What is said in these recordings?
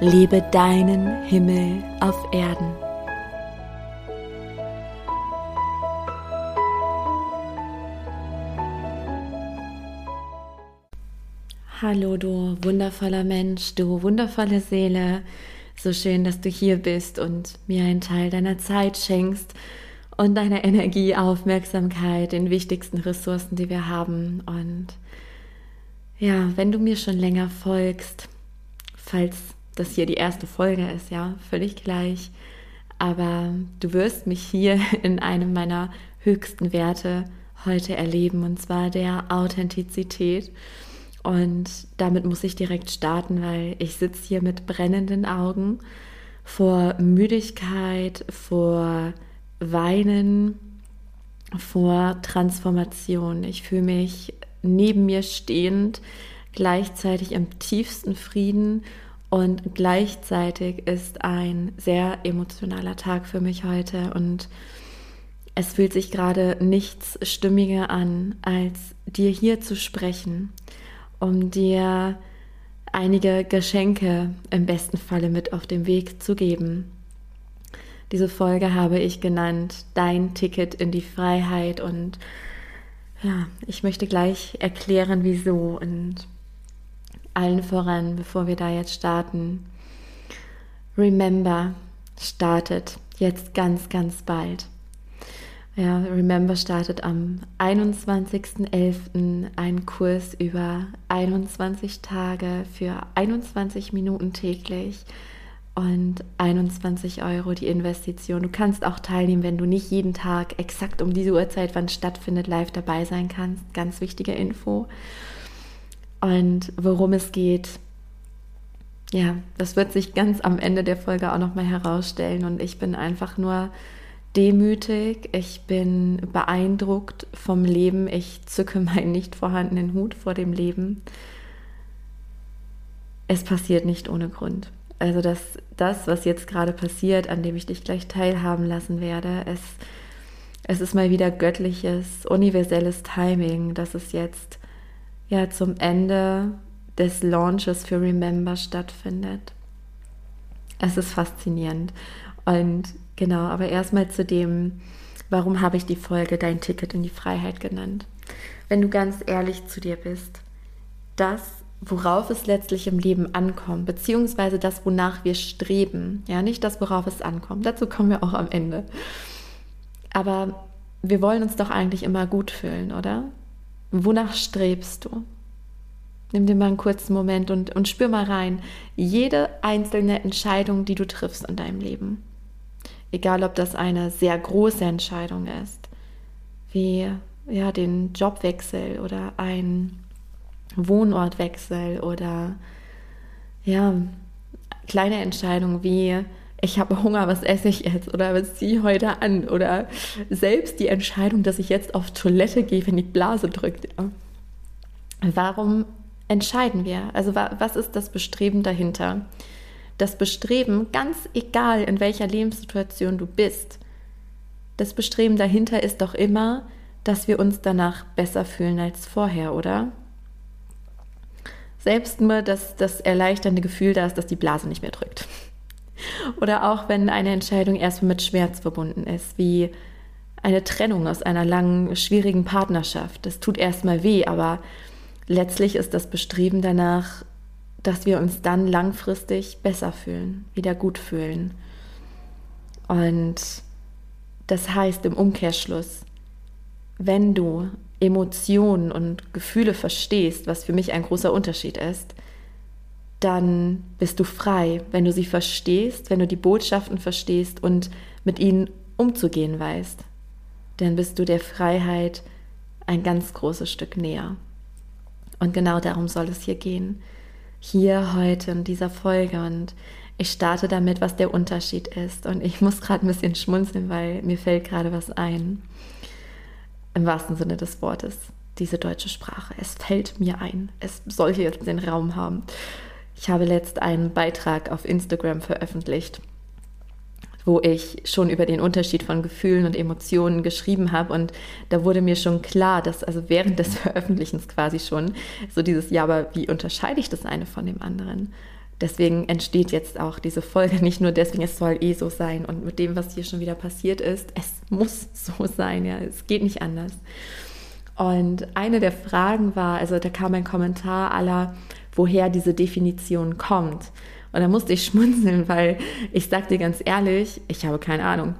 Lebe deinen Himmel auf Erden. Hallo du wundervoller Mensch, du wundervolle Seele. So schön, dass du hier bist und mir einen Teil deiner Zeit schenkst und deiner Energie, Aufmerksamkeit, den wichtigsten Ressourcen, die wir haben. Und ja, wenn du mir schon länger folgst, falls das hier die erste Folge ist, ja, völlig gleich. Aber du wirst mich hier in einem meiner höchsten Werte heute erleben, und zwar der Authentizität. Und damit muss ich direkt starten, weil ich sitze hier mit brennenden Augen vor Müdigkeit, vor Weinen, vor Transformation. Ich fühle mich neben mir stehend, gleichzeitig im tiefsten Frieden und gleichzeitig ist ein sehr emotionaler Tag für mich heute und es fühlt sich gerade nichts stimmiger an, als dir hier zu sprechen, um dir einige Geschenke im besten Falle mit auf den Weg zu geben. Diese Folge habe ich genannt Dein Ticket in die Freiheit und ja, ich möchte gleich erklären, wieso und allen voran, bevor wir da jetzt starten. Remember startet jetzt ganz, ganz bald. Ja, Remember startet am 21.11. ein Kurs über 21 Tage für 21 Minuten täglich und 21 Euro die Investition. Du kannst auch teilnehmen, wenn du nicht jeden Tag exakt um diese Uhrzeit, wann es stattfindet, live dabei sein kannst. Ganz wichtige Info. Und worum es geht, ja, das wird sich ganz am Ende der Folge auch nochmal herausstellen. Und ich bin einfach nur demütig, ich bin beeindruckt vom Leben, ich zücke meinen nicht vorhandenen Hut vor dem Leben. Es passiert nicht ohne Grund. Also dass das, was jetzt gerade passiert, an dem ich dich gleich teilhaben lassen werde, es, es ist mal wieder göttliches, universelles Timing, dass es jetzt ja zum Ende des Launches für Remember stattfindet. Es ist faszinierend. Und genau, aber erstmal zu dem, warum habe ich die Folge Dein Ticket in die Freiheit genannt? Wenn du ganz ehrlich zu dir bist, das, worauf es letztlich im Leben ankommt, beziehungsweise das, wonach wir streben, ja, nicht das, worauf es ankommt, dazu kommen wir auch am Ende. Aber wir wollen uns doch eigentlich immer gut fühlen, oder? Wonach strebst du? Nimm dir mal einen kurzen Moment und, und spür mal rein. Jede einzelne Entscheidung, die du triffst in deinem Leben. Egal, ob das eine sehr große Entscheidung ist, wie ja, den Jobwechsel oder ein Wohnortwechsel oder ja, kleine Entscheidungen wie ich habe Hunger, was esse ich jetzt oder was ziehe ich heute an oder selbst die Entscheidung, dass ich jetzt auf Toilette gehe, wenn die Blase drückt. Ja. Warum entscheiden wir? Also was ist das Bestreben dahinter? Das Bestreben, ganz egal in welcher Lebenssituation du bist, das Bestreben dahinter ist doch immer, dass wir uns danach besser fühlen als vorher, oder? Selbst nur, dass das erleichternde Gefühl da ist, dass die Blase nicht mehr drückt. Oder auch wenn eine Entscheidung erstmal mit Schmerz verbunden ist, wie eine Trennung aus einer langen, schwierigen Partnerschaft. Das tut erstmal weh, aber letztlich ist das Bestreben danach, dass wir uns dann langfristig besser fühlen, wieder gut fühlen. Und das heißt im Umkehrschluss, wenn du Emotionen und Gefühle verstehst, was für mich ein großer Unterschied ist, dann bist du frei, wenn du sie verstehst, wenn du die Botschaften verstehst und mit ihnen umzugehen weißt. Dann bist du der Freiheit ein ganz großes Stück näher. Und genau darum soll es hier gehen. Hier heute in dieser Folge. Und Ich starte damit, was der Unterschied ist. Und ich muss gerade ein bisschen schmunzeln, weil mir fällt gerade was ein. Im wahrsten Sinne des Wortes. Diese deutsche Sprache. Es fällt mir ein. Es soll hier jetzt den Raum haben. Ich habe letzt einen Beitrag auf Instagram veröffentlicht wo ich schon über den Unterschied von Gefühlen und Emotionen geschrieben habe. Und da wurde mir schon klar, dass also während des Veröffentlichens quasi schon so dieses, ja, aber wie unterscheide ich das eine von dem anderen? Deswegen entsteht jetzt auch diese Folge nicht nur deswegen, es soll eh so sein. Und mit dem, was hier schon wieder passiert ist, es muss so sein, ja, es geht nicht anders. Und eine der Fragen war, also da kam ein Kommentar aller, woher diese Definition kommt. Und da musste ich schmunzeln, weil ich sag dir ganz ehrlich, ich habe keine Ahnung.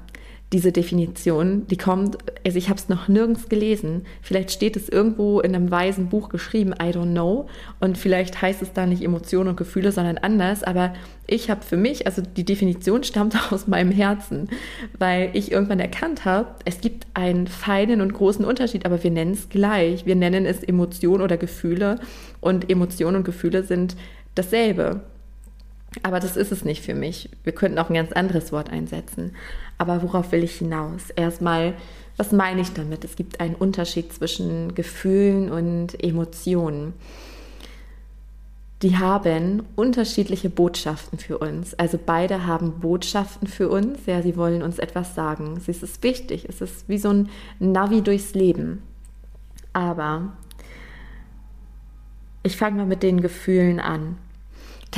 Diese Definition, die kommt, also ich habe es noch nirgends gelesen. Vielleicht steht es irgendwo in einem weisen Buch geschrieben, I don't know. Und vielleicht heißt es da nicht Emotionen und Gefühle, sondern anders. Aber ich habe für mich, also die Definition stammt aus meinem Herzen, weil ich irgendwann erkannt habe, es gibt einen feinen und großen Unterschied, aber wir nennen es gleich. Wir nennen es Emotion oder Gefühle und Emotionen und Gefühle sind dasselbe. Aber das ist es nicht für mich. Wir könnten auch ein ganz anderes Wort einsetzen. Aber worauf will ich hinaus? Erstmal, was meine ich damit? Es gibt einen Unterschied zwischen Gefühlen und Emotionen. Die haben unterschiedliche Botschaften für uns. Also beide haben Botschaften für uns. Ja, sie wollen uns etwas sagen. Es ist wichtig. Es ist wie so ein Navi durchs Leben. Aber ich fange mal mit den Gefühlen an.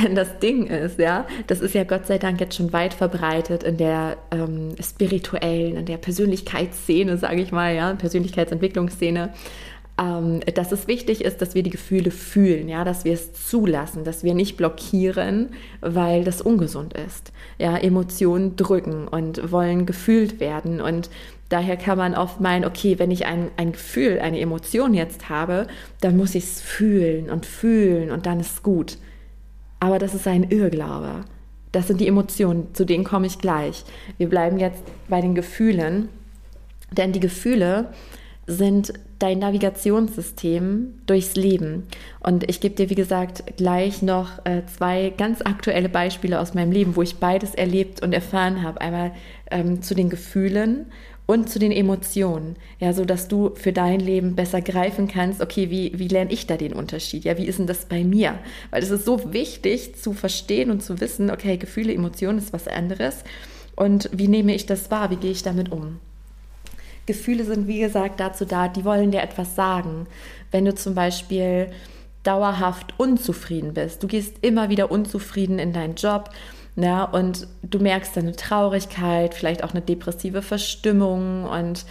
Denn das Ding ist, ja, das ist ja Gott sei Dank jetzt schon weit verbreitet in der ähm, spirituellen, in der Persönlichkeitsszene, sage ich mal, ja, Persönlichkeitsentwicklungsszene, ähm, dass es wichtig ist, dass wir die Gefühle fühlen, ja, dass wir es zulassen, dass wir nicht blockieren, weil das ungesund ist. Ja, Emotionen drücken und wollen gefühlt werden und Daher kann man oft meinen, okay, wenn ich ein, ein Gefühl, eine Emotion jetzt habe, dann muss ich es fühlen und fühlen und dann ist es gut. Aber das ist ein Irrglaube. Das sind die Emotionen, zu denen komme ich gleich. Wir bleiben jetzt bei den Gefühlen, denn die Gefühle sind dein Navigationssystem durchs Leben. Und ich gebe dir, wie gesagt, gleich noch äh, zwei ganz aktuelle Beispiele aus meinem Leben, wo ich beides erlebt und erfahren habe. Einmal ähm, zu den Gefühlen und zu den Emotionen, ja, so dass du für dein Leben besser greifen kannst, okay, wie, wie lerne ich da den Unterschied? Ja, wie ist denn das bei mir? Weil es ist so wichtig zu verstehen und zu wissen, okay, Gefühle, Emotionen ist was anderes und wie nehme ich das wahr? Wie gehe ich damit um? Gefühle sind, wie gesagt, dazu da, die wollen dir etwas sagen. Wenn du zum Beispiel dauerhaft unzufrieden bist, du gehst immer wieder unzufrieden in deinen Job, ja, und du merkst dann eine Traurigkeit, vielleicht auch eine depressive Verstimmung und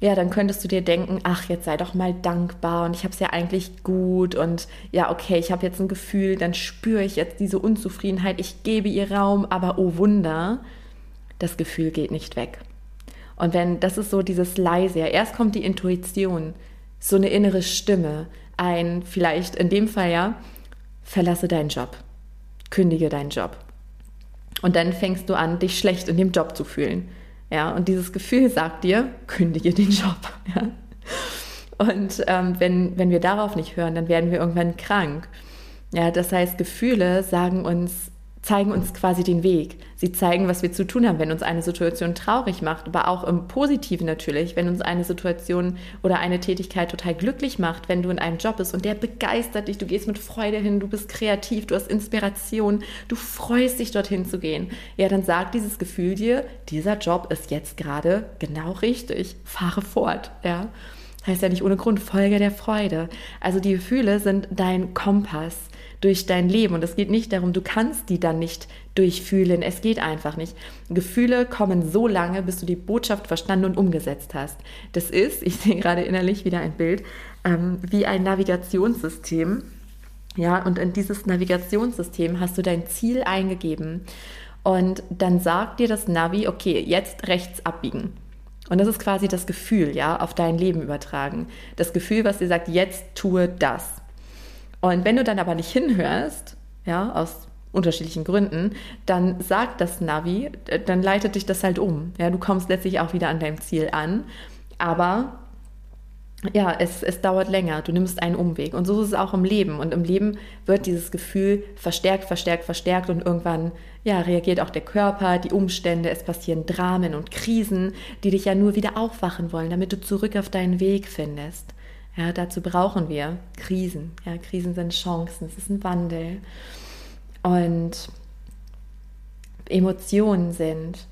ja, dann könntest du dir denken, ach, jetzt sei doch mal dankbar und ich habe es ja eigentlich gut und ja, okay, ich habe jetzt ein Gefühl, dann spüre ich jetzt diese Unzufriedenheit, ich gebe ihr Raum, aber oh Wunder, das Gefühl geht nicht weg. Und wenn, das ist so dieses leise, ja, erst kommt die Intuition, so eine innere Stimme, ein, vielleicht in dem Fall ja, verlasse deinen Job, kündige deinen Job und dann fängst du an, dich schlecht in dem Job zu fühlen. Ja, und dieses Gefühl sagt dir, kündige den Job. Ja. Und ähm, wenn, wenn wir darauf nicht hören, dann werden wir irgendwann krank. Ja, das heißt, Gefühle sagen uns, zeigen uns quasi den Weg. Sie zeigen, was wir zu tun haben, wenn uns eine Situation traurig macht, aber auch im Positiven natürlich, wenn uns eine Situation oder eine Tätigkeit total glücklich macht, wenn du in einem Job bist und der begeistert dich, du gehst mit Freude hin, du bist kreativ, du hast Inspiration, du freust dich dorthin zu gehen. Ja, dann sagt dieses Gefühl dir, dieser Job ist jetzt gerade genau richtig, fahre fort, ja. heißt ja nicht ohne Grund Folge der Freude. Also die Gefühle sind dein Kompass durch dein Leben. Und es geht nicht darum, du kannst die dann nicht durchfühlen. Es geht einfach nicht. Gefühle kommen so lange, bis du die Botschaft verstanden und umgesetzt hast. Das ist, ich sehe gerade innerlich wieder ein Bild, ähm, wie ein Navigationssystem. Ja, und in dieses Navigationssystem hast du dein Ziel eingegeben. Und dann sagt dir das Navi, okay, jetzt rechts abbiegen. Und das ist quasi das Gefühl, ja, auf dein Leben übertragen. Das Gefühl, was dir sagt, jetzt tue das. Und wenn du dann aber nicht hinhörst, ja, aus unterschiedlichen Gründen, dann sagt das Navi, äh, dann leitet dich das halt um. Ja, du kommst letztlich auch wieder an deinem Ziel an, aber ja, es, es dauert länger, du nimmst einen Umweg. Und so ist es auch im Leben. Und im Leben wird dieses Gefühl verstärkt, verstärkt, verstärkt und irgendwann ja, reagiert auch der Körper, die Umstände, es passieren Dramen und Krisen, die dich ja nur wieder aufwachen wollen, damit du zurück auf deinen Weg findest. Ja, dazu brauchen wir Krisen. Ja, Krisen sind Chancen, es ist ein Wandel. Und Emotionen sind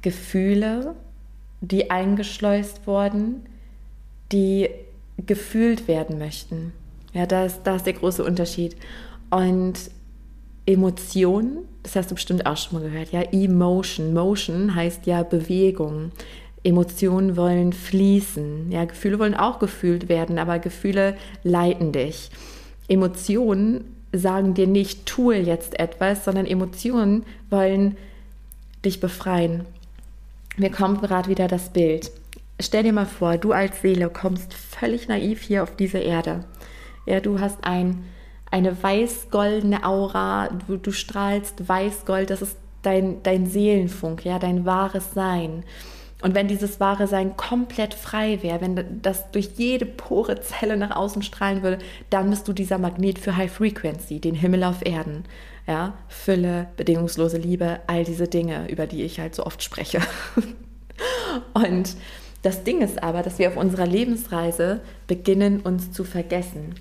Gefühle, die eingeschleust wurden, die gefühlt werden möchten. Ja, da ist, da ist der große Unterschied. Und Emotionen, das hast du bestimmt auch schon mal gehört, ja, Emotion. Motion heißt ja Bewegung. Emotionen wollen fließen. Ja, Gefühle wollen auch gefühlt werden, aber Gefühle leiten dich. Emotionen sagen dir nicht, tue jetzt etwas, sondern Emotionen wollen dich befreien. Mir kommt gerade wieder das Bild. Stell dir mal vor, du als Seele kommst völlig naiv hier auf diese Erde. Ja, du hast ein, eine weiß-goldene Aura, du, du strahlst weiß-gold, das ist dein, dein Seelenfunk, ja, dein wahres Sein. Und wenn dieses wahre Sein komplett frei wäre, wenn das durch jede Pore Zelle nach außen strahlen würde, dann bist du dieser Magnet für High Frequency, den Himmel auf Erden. Ja, Fülle, bedingungslose Liebe, all diese Dinge, über die ich halt so oft spreche. Und das Ding ist aber, dass wir auf unserer Lebensreise beginnen, uns zu vergessen.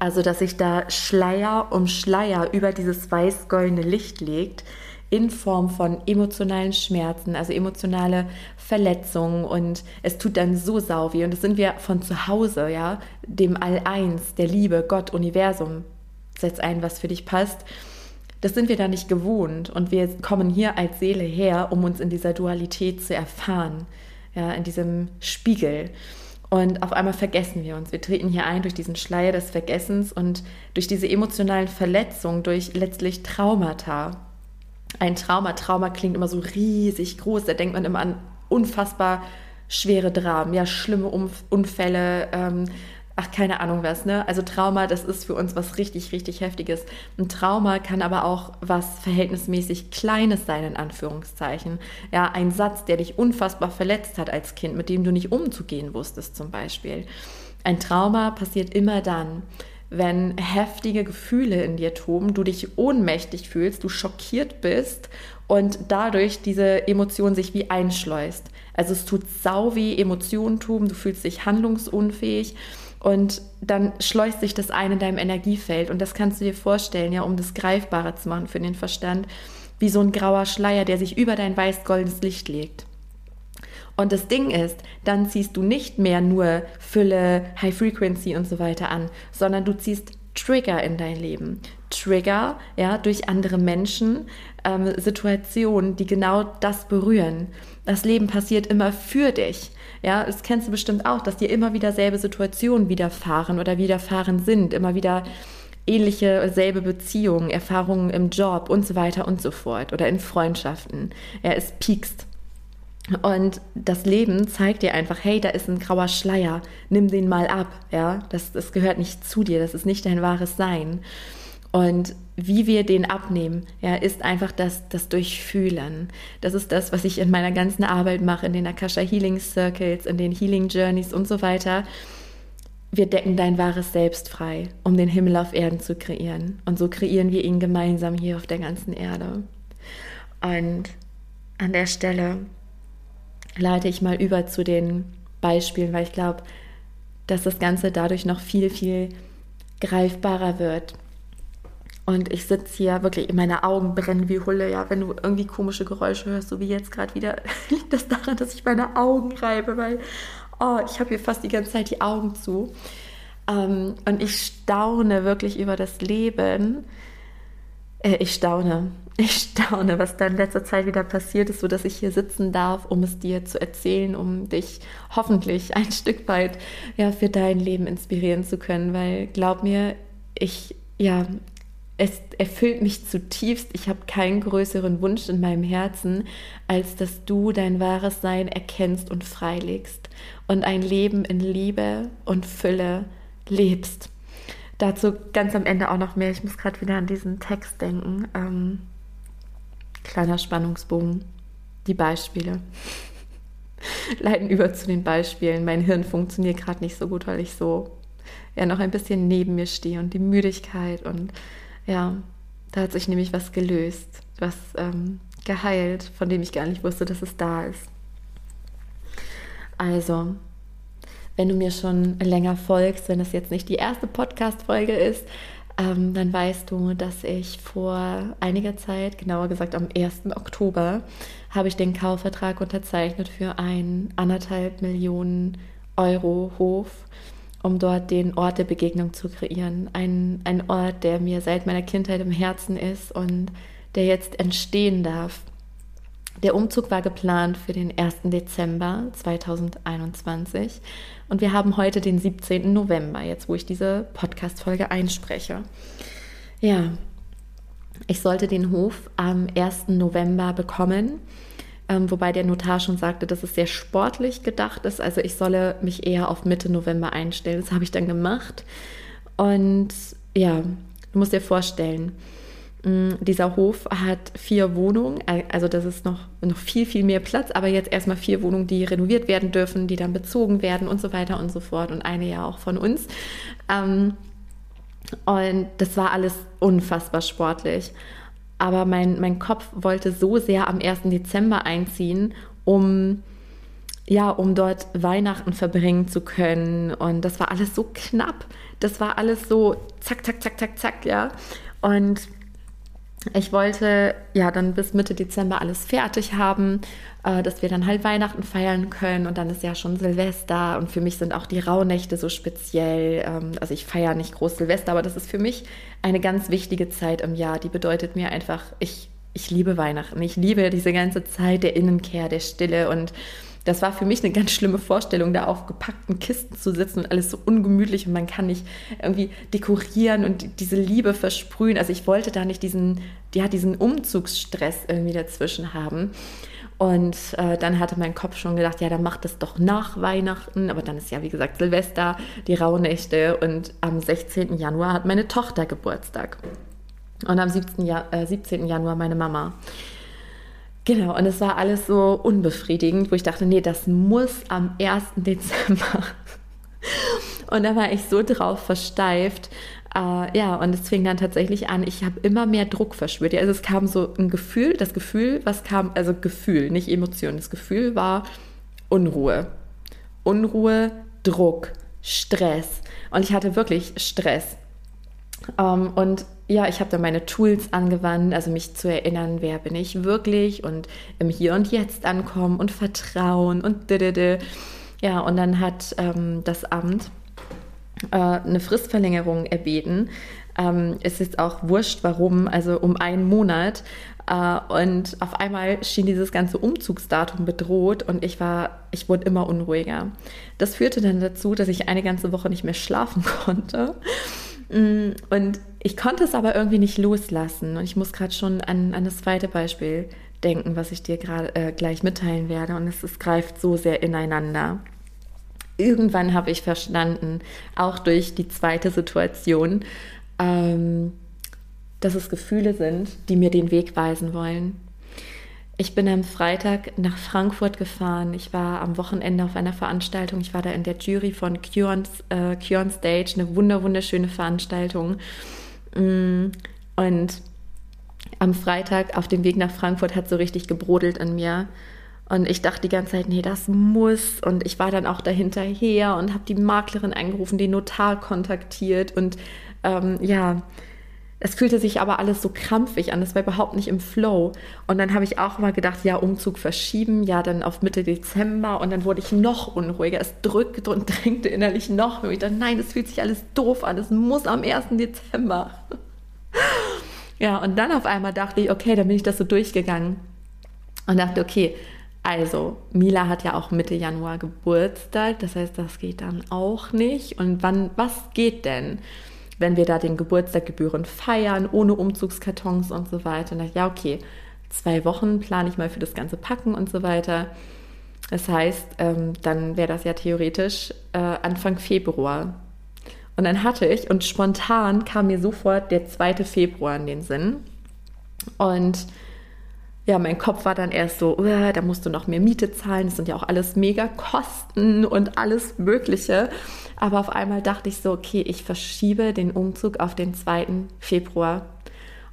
Also, dass sich da Schleier um Schleier über dieses weiß-goldene Licht legt, in Form von emotionalen Schmerzen, also emotionale Verletzungen und es tut dann so sau weh und das sind wir von zu Hause, ja, dem All-Eins, der Liebe, Gott, Universum, setz ein, was für dich passt. Das sind wir da nicht gewohnt und wir kommen hier als Seele her, um uns in dieser Dualität zu erfahren, ja, in diesem Spiegel. Und auf einmal vergessen wir uns. Wir treten hier ein durch diesen Schleier des Vergessens und durch diese emotionalen Verletzungen, durch letztlich Traumata ein Trauma. Trauma klingt immer so riesig groß. Da denkt man immer an unfassbar schwere Dramen, ja, schlimme Unfälle, ähm, ach, keine Ahnung was, ne? Also Trauma, das ist für uns was richtig, richtig Heftiges. Ein Trauma kann aber auch was verhältnismäßig Kleines sein, in Anführungszeichen. Ja, ein Satz, der dich unfassbar verletzt hat als Kind, mit dem du nicht umzugehen wusstest, zum Beispiel. Ein Trauma passiert immer dann, wenn heftige Gefühle in dir toben, du dich ohnmächtig fühlst, du schockiert bist und dadurch diese Emotion sich wie einschleust. Also es tut sau weh, Emotionen toben, du fühlst dich handlungsunfähig und dann schleust sich das ein in deinem Energiefeld und das kannst du dir vorstellen, ja, um das greifbarer zu machen für den Verstand, wie so ein grauer Schleier, der sich über dein weiß-goldenes Licht legt. Und das Ding ist, dann ziehst du nicht mehr nur Fülle, High Frequency und so weiter an, sondern du ziehst Trigger in dein Leben. Trigger, ja, durch andere Menschen, ähm, Situationen, die genau das berühren. Das Leben passiert immer für dich. Ja, das kennst du bestimmt auch, dass dir immer wieder selbe Situationen widerfahren oder widerfahren sind, immer wieder ähnliche, selbe Beziehungen, Erfahrungen im Job und so weiter und so fort oder in Freundschaften. Ja, es piekst. Und das Leben zeigt dir einfach, hey, da ist ein grauer Schleier, nimm den mal ab, ja, das, das gehört nicht zu dir, das ist nicht dein wahres Sein. Und wie wir den abnehmen, ja, ist einfach das, das Durchfühlen. Das ist das, was ich in meiner ganzen Arbeit mache, in den Akasha Healing Circles, in den Healing Journeys und so weiter. Wir decken dein wahres Selbst frei, um den Himmel auf Erden zu kreieren. Und so kreieren wir ihn gemeinsam hier auf der ganzen Erde. Und an der Stelle leite ich mal über zu den Beispielen, weil ich glaube, dass das Ganze dadurch noch viel, viel greifbarer wird. Und ich sitze hier wirklich, meine Augen brennen wie Hulle. Ja, wenn du irgendwie komische Geräusche hörst, so wie jetzt gerade wieder, liegt das daran, dass ich meine Augen reibe, weil oh, ich habe hier fast die ganze Zeit die Augen zu. Ähm, und ich staune wirklich über das Leben. Äh, ich staune ich staune, was da in letzter Zeit wieder passiert ist, so dass ich hier sitzen darf, um es dir zu erzählen, um dich hoffentlich ein Stück weit ja für dein Leben inspirieren zu können, weil glaub mir, ich ja, es erfüllt mich zutiefst. Ich habe keinen größeren Wunsch in meinem Herzen, als dass du dein wahres Sein erkennst und freilegst und ein Leben in Liebe und Fülle lebst. Dazu ganz am Ende auch noch mehr. Ich muss gerade wieder an diesen Text denken. Ähm, Kleiner Spannungsbogen. Die Beispiele. leiten über zu den Beispielen. Mein Hirn funktioniert gerade nicht so gut, weil ich so ja noch ein bisschen neben mir stehe und die Müdigkeit und ja, da hat sich nämlich was gelöst, was ähm, geheilt, von dem ich gar nicht wusste, dass es da ist. Also, wenn du mir schon länger folgst, wenn das jetzt nicht die erste Podcast-Folge ist, ähm, dann weißt du, dass ich vor einiger Zeit, genauer gesagt am 1. Oktober, habe ich den Kaufvertrag unterzeichnet für einen anderthalb Millionen Euro Hof, um dort den Ort der Begegnung zu kreieren. Ein, ein Ort, der mir seit meiner Kindheit im Herzen ist und der jetzt entstehen darf. Der Umzug war geplant für den 1. Dezember 2021 und wir haben heute den 17. November, jetzt wo ich diese Podcast-Folge einspreche. Ja, ich sollte den Hof am 1. November bekommen, ähm, wobei der Notar schon sagte, dass es sehr sportlich gedacht ist. Also ich solle mich eher auf Mitte November einstellen. Das habe ich dann gemacht. Und ja, du musst dir vorstellen, dieser Hof hat vier Wohnungen, also das ist noch, noch viel, viel mehr Platz, aber jetzt erstmal vier Wohnungen, die renoviert werden dürfen, die dann bezogen werden und so weiter und so fort und eine ja auch von uns. Ähm, und das war alles unfassbar sportlich. Aber mein, mein Kopf wollte so sehr am 1. Dezember einziehen, um ja, um dort Weihnachten verbringen zu können. Und das war alles so knapp. Das war alles so zack, zack, zack, zack, zack, ja. Und ich wollte ja dann bis Mitte Dezember alles fertig haben, äh, dass wir dann halt Weihnachten feiern können und dann ist ja schon Silvester und für mich sind auch die Rauhnächte so speziell. Ähm, also ich feiere nicht groß Silvester, aber das ist für mich eine ganz wichtige Zeit im Jahr. Die bedeutet mir einfach, ich, ich liebe Weihnachten. Ich liebe diese ganze Zeit der Innenkehr, der Stille und das war für mich eine ganz schlimme Vorstellung, da auf gepackten Kisten zu sitzen und alles so ungemütlich und man kann nicht irgendwie dekorieren und diese Liebe versprühen. Also ich wollte da nicht diesen, ja, diesen Umzugsstress irgendwie dazwischen haben. Und äh, dann hatte mein Kopf schon gedacht, ja, dann macht es doch nach Weihnachten. Aber dann ist ja, wie gesagt, Silvester, die Rauhnächte und am 16. Januar hat meine Tochter Geburtstag. Und am 17. Ja äh, 17. Januar meine Mama. Genau, und es war alles so unbefriedigend, wo ich dachte, nee, das muss am 1. Dezember. und da war ich so drauf versteift. Äh, ja, und es fing dann tatsächlich an, ich habe immer mehr Druck verspürt. Also es kam so ein Gefühl, das Gefühl, was kam, also Gefühl, nicht Emotion. Das Gefühl war Unruhe. Unruhe, Druck, Stress. Und ich hatte wirklich Stress. Ähm, und ja, ich habe dann meine Tools angewandt, also mich zu erinnern, wer bin ich wirklich und im Hier und Jetzt ankommen und Vertrauen und didede. Ja, und dann hat ähm, das Amt äh, eine Fristverlängerung erbeten. Ähm, es ist auch wurscht, warum, also um einen Monat. Äh, und auf einmal schien dieses ganze Umzugsdatum bedroht und ich war, ich wurde immer unruhiger. Das führte dann dazu, dass ich eine ganze Woche nicht mehr schlafen konnte. Mm, und ich konnte es aber irgendwie nicht loslassen. Und ich muss gerade schon an, an das zweite Beispiel denken, was ich dir gerade äh, gleich mitteilen werde. Und es, es greift so sehr ineinander. Irgendwann habe ich verstanden, auch durch die zweite Situation, ähm, dass es Gefühle sind, die mir den Weg weisen wollen. Ich bin am Freitag nach Frankfurt gefahren. Ich war am Wochenende auf einer Veranstaltung. Ich war da in der Jury von Cure äh, Cure Stage, eine wunder wunderschöne Veranstaltung. Mm, und am Freitag auf dem Weg nach Frankfurt hat so richtig gebrodelt in mir. Und ich dachte die ganze Zeit, nee, das muss. Und ich war dann auch dahinterher und habe die Maklerin angerufen, den Notar kontaktiert. Und ähm, ja, es fühlte sich aber alles so krampfig an, das war überhaupt nicht im Flow. Und dann habe ich auch mal gedacht, ja, Umzug verschieben, ja, dann auf Mitte Dezember und dann wurde ich noch unruhiger. Es drückte und drängte innerlich noch mehr. Ich dachte, nein, es fühlt sich alles doof an, es muss am 1. Dezember. ja, und dann auf einmal dachte ich, okay, dann bin ich das so durchgegangen und dachte, okay, also, Mila hat ja auch Mitte Januar Geburtstag, das heißt, das geht dann auch nicht. Und wann, was geht denn? Wenn wir da den Geburtstag gebührend feiern, ohne Umzugskartons und so weiter. Und dachte, ja, okay, zwei Wochen plane ich mal für das ganze Packen und so weiter. Das heißt, ähm, dann wäre das ja theoretisch äh, Anfang Februar. Und dann hatte ich, und spontan kam mir sofort der 2. Februar in den Sinn. Und ja, mein Kopf war dann erst so, uh, da musst du noch mehr Miete zahlen, das sind ja auch alles mega Kosten und alles Mögliche. Aber auf einmal dachte ich so, okay, ich verschiebe den Umzug auf den 2. Februar.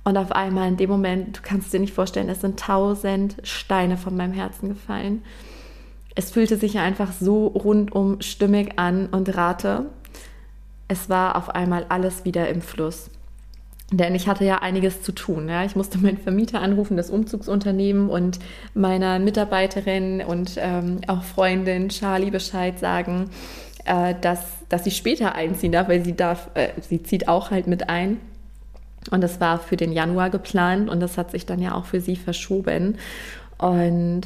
Und auf einmal in dem Moment, du kannst dir nicht vorstellen, es sind tausend Steine von meinem Herzen gefallen. Es fühlte sich einfach so rundum stimmig an und rate, es war auf einmal alles wieder im Fluss. Denn ich hatte ja einiges zu tun. Ja. Ich musste meinen Vermieter anrufen, das Umzugsunternehmen und meiner Mitarbeiterin und ähm, auch Freundin Charlie Bescheid sagen, äh, dass, dass sie später einziehen darf, weil sie darf, äh, sie zieht auch halt mit ein. Und das war für den Januar geplant und das hat sich dann ja auch für sie verschoben. Und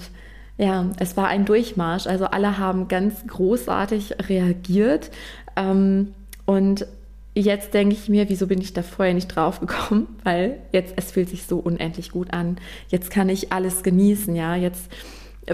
ja, es war ein Durchmarsch. Also alle haben ganz großartig reagiert. Ähm, und jetzt denke ich mir, wieso bin ich da vorher nicht drauf gekommen? Weil jetzt, es fühlt sich so unendlich gut an. Jetzt kann ich alles genießen, ja. Jetzt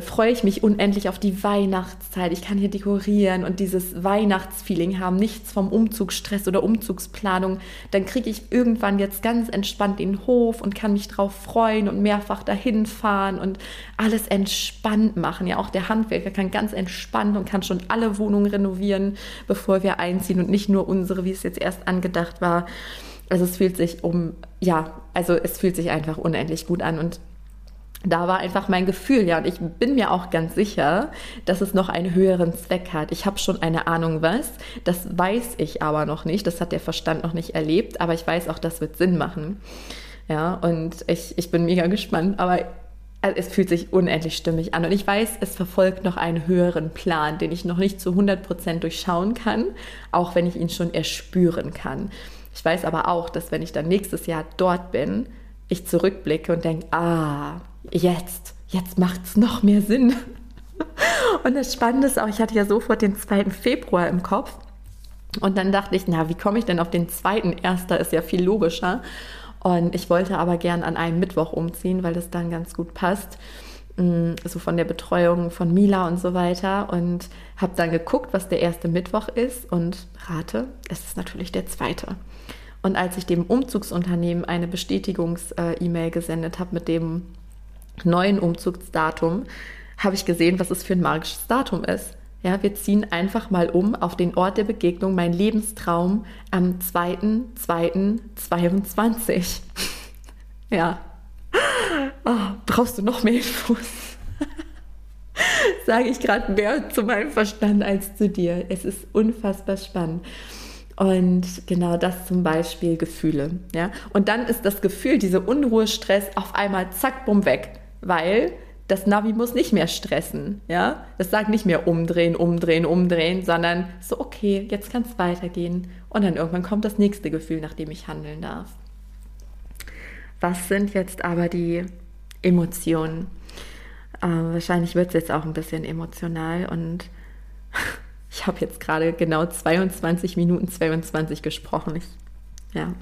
freue ich mich unendlich auf die Weihnachtszeit. Ich kann hier dekorieren und dieses Weihnachtsfeeling haben, nichts vom Umzugsstress oder Umzugsplanung. Dann kriege ich irgendwann jetzt ganz entspannt den Hof und kann mich drauf freuen und mehrfach dahin fahren und alles entspannt machen. Ja, auch der Handwerker kann ganz entspannt und kann schon alle Wohnungen renovieren, bevor wir einziehen und nicht nur unsere, wie es jetzt erst angedacht war. Also es fühlt sich um, ja, also es fühlt sich einfach unendlich gut an und da war einfach mein Gefühl, ja, und ich bin mir auch ganz sicher, dass es noch einen höheren Zweck hat. Ich habe schon eine Ahnung, was. Das weiß ich aber noch nicht. Das hat der Verstand noch nicht erlebt, aber ich weiß auch, das wird Sinn machen. Ja, und ich, ich bin mega gespannt, aber es fühlt sich unendlich stimmig an. Und ich weiß, es verfolgt noch einen höheren Plan, den ich noch nicht zu 100% durchschauen kann, auch wenn ich ihn schon erspüren kann. Ich weiß aber auch, dass wenn ich dann nächstes Jahr dort bin, ich zurückblicke und denke, ah, jetzt, jetzt macht es noch mehr Sinn. Und das Spannende ist auch, ich hatte ja sofort den 2. Februar im Kopf. Und dann dachte ich, na, wie komme ich denn auf den 2. Erster ist ja viel logischer. Und ich wollte aber gern an einem Mittwoch umziehen, weil das dann ganz gut passt. Mm, so von der Betreuung von Mila und so weiter. Und habe dann geguckt, was der erste Mittwoch ist. Und rate, es ist natürlich der zweite. Und als ich dem Umzugsunternehmen eine Bestätigungs-E-Mail gesendet habe mit dem neuen Umzugsdatum, habe ich gesehen, was es für ein magisches Datum ist. Ja, wir ziehen einfach mal um auf den Ort der Begegnung, mein Lebenstraum am 2.2.22. ja. Oh, brauchst du noch mehr Infos? Sage ich gerade mehr zu meinem Verstand als zu dir. Es ist unfassbar spannend. Und genau das zum Beispiel Gefühle. Ja? Und dann ist das Gefühl, diese Unruhe, Stress auf einmal zack, bumm, weg. Weil das Navi muss nicht mehr stressen. Ja? Das sagt nicht mehr umdrehen, umdrehen, umdrehen, sondern so, okay, jetzt kann es weitergehen. Und dann irgendwann kommt das nächste Gefühl, nach dem ich handeln darf. Was sind jetzt aber die Emotionen? Äh, wahrscheinlich wird es jetzt auch ein bisschen emotional und ich habe jetzt gerade genau 22 Minuten 22 gesprochen. Ich, ja.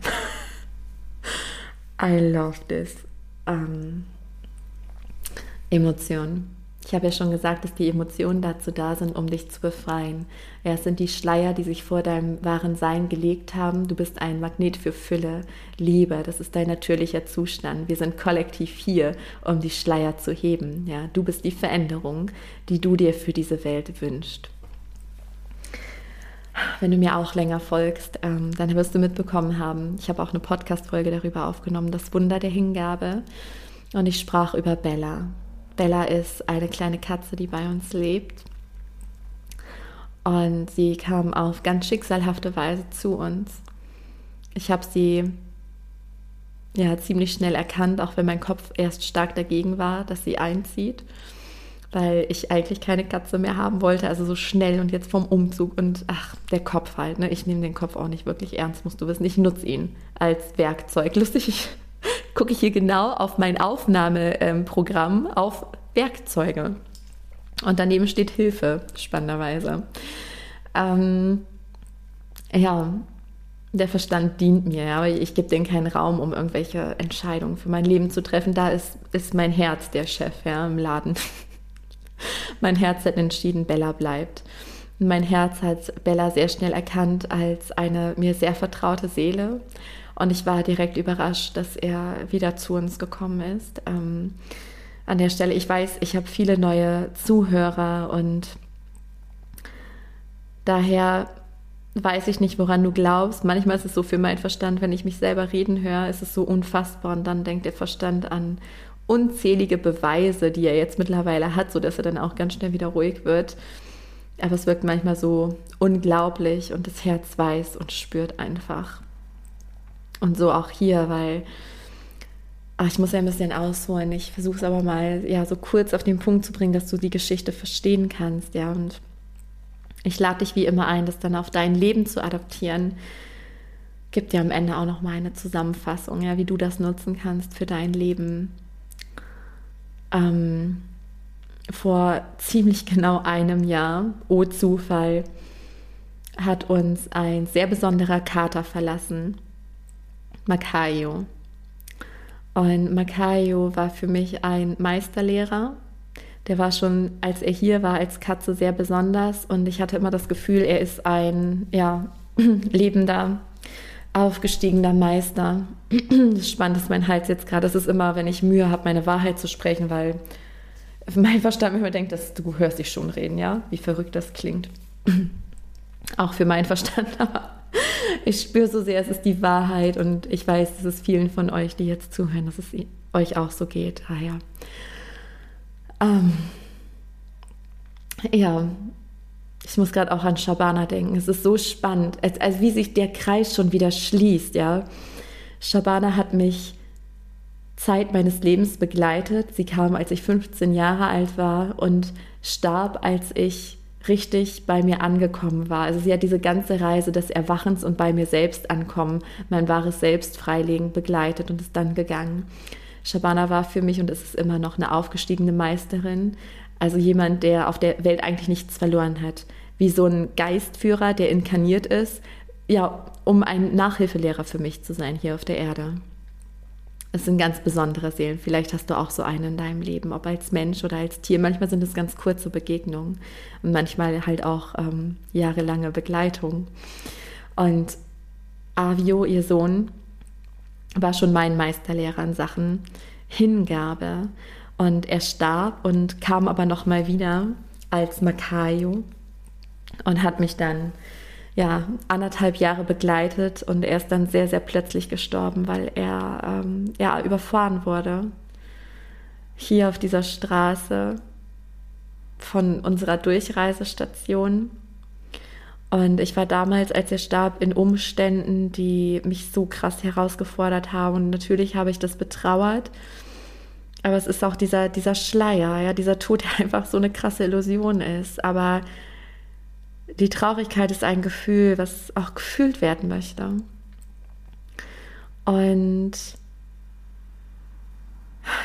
I love this. Ähm, Emotionen. Ich habe ja schon gesagt, dass die Emotionen dazu da sind, um dich zu befreien. Ja, es sind die Schleier, die sich vor deinem wahren Sein gelegt haben. Du bist ein Magnet für Fülle, Liebe. Das ist dein natürlicher Zustand. Wir sind kollektiv hier, um die Schleier zu heben. Ja, du bist die Veränderung, die du dir für diese Welt wünschst wenn du mir auch länger folgst, ähm, dann wirst du mitbekommen haben, ich habe auch eine Podcast-Folge darüber aufgenommen, das Wunder der Hingabe. Und ich sprach über Bella. Bella ist eine kleine Katze, die bei uns lebt. Und sie kam auf ganz schicksalhafte Weise zu uns. Ich habe sie ja ziemlich schnell erkannt, auch wenn mein Kopf erst stark dagegen war, dass sie einzieht weil ich eigentlich keine Katze mehr haben wollte, also so schnell und jetzt vom Umzug und ach, der Kopf halt, ne? Ich nehme den Kopf auch nicht wirklich ernst, musst du wissen. Ich nutze ihn als Werkzeug. Lustig, gucke ich hier genau auf mein Aufnahmeprogramm auf Werkzeuge. Und daneben steht Hilfe, spannenderweise. Ähm, ja, der Verstand dient mir, aber ich gebe denen keinen Raum, um irgendwelche Entscheidungen für mein Leben zu treffen. Da ist, ist mein Herz der Chef, ja, im Laden. mein Herz hat entschieden, Bella bleibt. Mein Herz hat Bella sehr schnell erkannt als eine mir sehr vertraute Seele. Und ich war direkt überrascht, dass er wieder zu uns gekommen ist. Ähm, an der Stelle, ich weiß, ich habe viele neue Zuhörer und daher weiß ich nicht, woran du glaubst. Manchmal ist es so für meinen Verstand, wenn ich mich selber reden höre, ist es so unfassbar und dann denkt der Verstand an unzählige Beweise, die er jetzt mittlerweile hat, sodass er dann auch ganz schnell wieder ruhig wird. Aber es wirkt manchmal so unglaublich und das Herz weiß und spürt einfach. Und so auch hier, weil ach, ich muss ja ein bisschen ausholen. Ich versuche es aber mal ja so kurz auf den Punkt zu bringen, dass du die Geschichte verstehen kannst, ja. Und ich lade dich wie immer ein, das dann auf dein Leben zu adaptieren. Gibt dir am Ende auch noch mal eine Zusammenfassung, ja, wie du das nutzen kannst für dein Leben. Ähm, vor ziemlich genau einem Jahr, oh Zufall, hat uns ein sehr besonderer Kater verlassen, Makayo. Und Makayo war für mich ein Meisterlehrer. Der war schon, als er hier war, als Katze sehr besonders. Und ich hatte immer das Gefühl, er ist ein ja, lebender, aufgestiegener Meister. Das Spannend ist mein Hals jetzt gerade. Das ist immer, wenn ich Mühe habe, meine Wahrheit zu sprechen, weil mein Verstand immer denkt, dass du hörst dich schon reden, ja? Wie verrückt das klingt. Auch für meinen Verstand, aber ich spüre so sehr, es ist die Wahrheit und ich weiß, dass es vielen von euch, die jetzt zuhören, dass es euch auch so geht. Daher. Ähm, ja, ich muss gerade auch an Shabana denken. Es ist so spannend, als, als wie sich der Kreis schon wieder schließt, ja. Shabana hat mich Zeit meines Lebens begleitet. Sie kam, als ich 15 Jahre alt war und starb, als ich richtig bei mir angekommen war. Also sie hat diese ganze Reise des Erwachens und bei mir selbst ankommen, mein wahres Selbst freilegen, begleitet und ist dann gegangen. Shabana war für mich und ist es immer noch eine aufgestiegene Meisterin, also jemand, der auf der Welt eigentlich nichts verloren hat, wie so ein Geistführer, der inkarniert ist, ja, um ein Nachhilfelehrer für mich zu sein hier auf der Erde. Es sind ganz besondere Seelen. Vielleicht hast du auch so einen in deinem Leben, ob als Mensch oder als Tier. Manchmal sind es ganz kurze Begegnungen und manchmal halt auch ähm, jahrelange Begleitung. Und Avio, ihr Sohn, war schon mein Meisterlehrer in Sachen Hingabe. Und er starb und kam aber noch mal wieder als Makayo und hat mich dann ja, anderthalb Jahre begleitet und er ist dann sehr, sehr plötzlich gestorben, weil er ähm, ja, überfahren wurde. Hier auf dieser Straße von unserer Durchreisestation. Und ich war damals, als er starb, in Umständen, die mich so krass herausgefordert haben. Und natürlich habe ich das betrauert. Aber es ist auch dieser, dieser Schleier, ja, dieser Tod, der einfach so eine krasse Illusion ist. Aber die Traurigkeit ist ein Gefühl, was auch gefühlt werden möchte. Und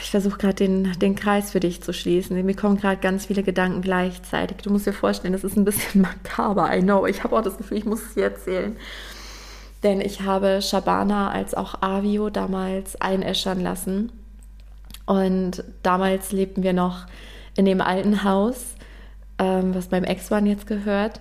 ich versuche gerade den, den Kreis für dich zu schließen. Mir kommen gerade ganz viele Gedanken gleichzeitig. Du musst dir vorstellen, das ist ein bisschen makaber, I know. Ich habe auch das Gefühl, ich muss es dir erzählen. Denn ich habe Shabana als auch Avio damals einäschern lassen. Und damals lebten wir noch in dem alten Haus, ähm, was beim Ex-Mann jetzt gehört.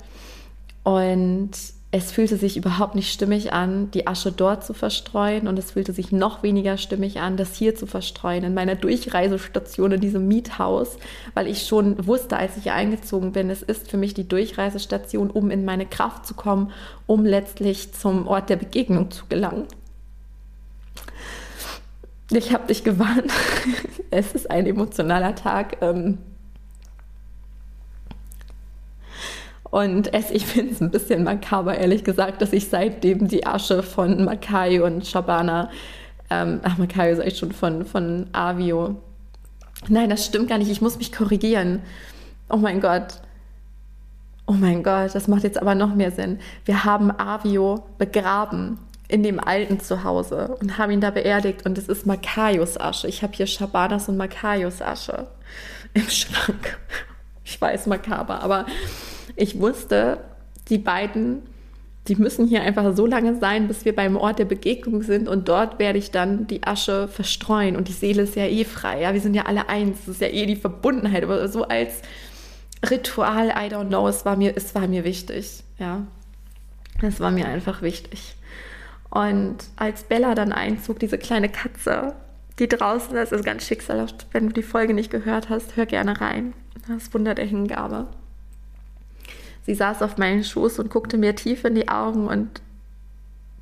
Und es fühlte sich überhaupt nicht stimmig an, die Asche dort zu verstreuen. Und es fühlte sich noch weniger stimmig an, das hier zu verstreuen, in meiner Durchreisestation in diesem Miethaus, weil ich schon wusste, als ich hier eingezogen bin, es ist für mich die Durchreisestation, um in meine Kraft zu kommen, um letztlich zum Ort der Begegnung zu gelangen. Ich habe dich gewarnt. es ist ein emotionaler Tag. Ähm, Und es, ich finde es ein bisschen makaber, ehrlich gesagt, dass ich seitdem die Asche von Makai und Shabana, ähm, ach, Makai sag ich schon, von, von Avio. Nein, das stimmt gar nicht. Ich muss mich korrigieren. Oh mein Gott. Oh mein Gott, das macht jetzt aber noch mehr Sinn. Wir haben Avio begraben in dem alten Zuhause und haben ihn da beerdigt und es ist Makaios Asche. Ich habe hier Shabanas und Makaios Asche im Schrank. Ich weiß, makaber, aber ich wusste, die beiden, die müssen hier einfach so lange sein, bis wir beim Ort der Begegnung sind und dort werde ich dann die Asche verstreuen und die Seele ist ja eh frei. Ja, wir sind ja alle eins, das ist ja eh die Verbundenheit, aber so als Ritual, I don't know, es war mir, es war mir wichtig, ja. Es war mir einfach wichtig. Und als Bella dann einzog, diese kleine Katze, die draußen ist, ist ganz schicksalhaft. Wenn du die Folge nicht gehört hast, hör gerne rein. Das Wunder der Hingabe. Sie saß auf meinen Schoß und guckte mir tief in die Augen und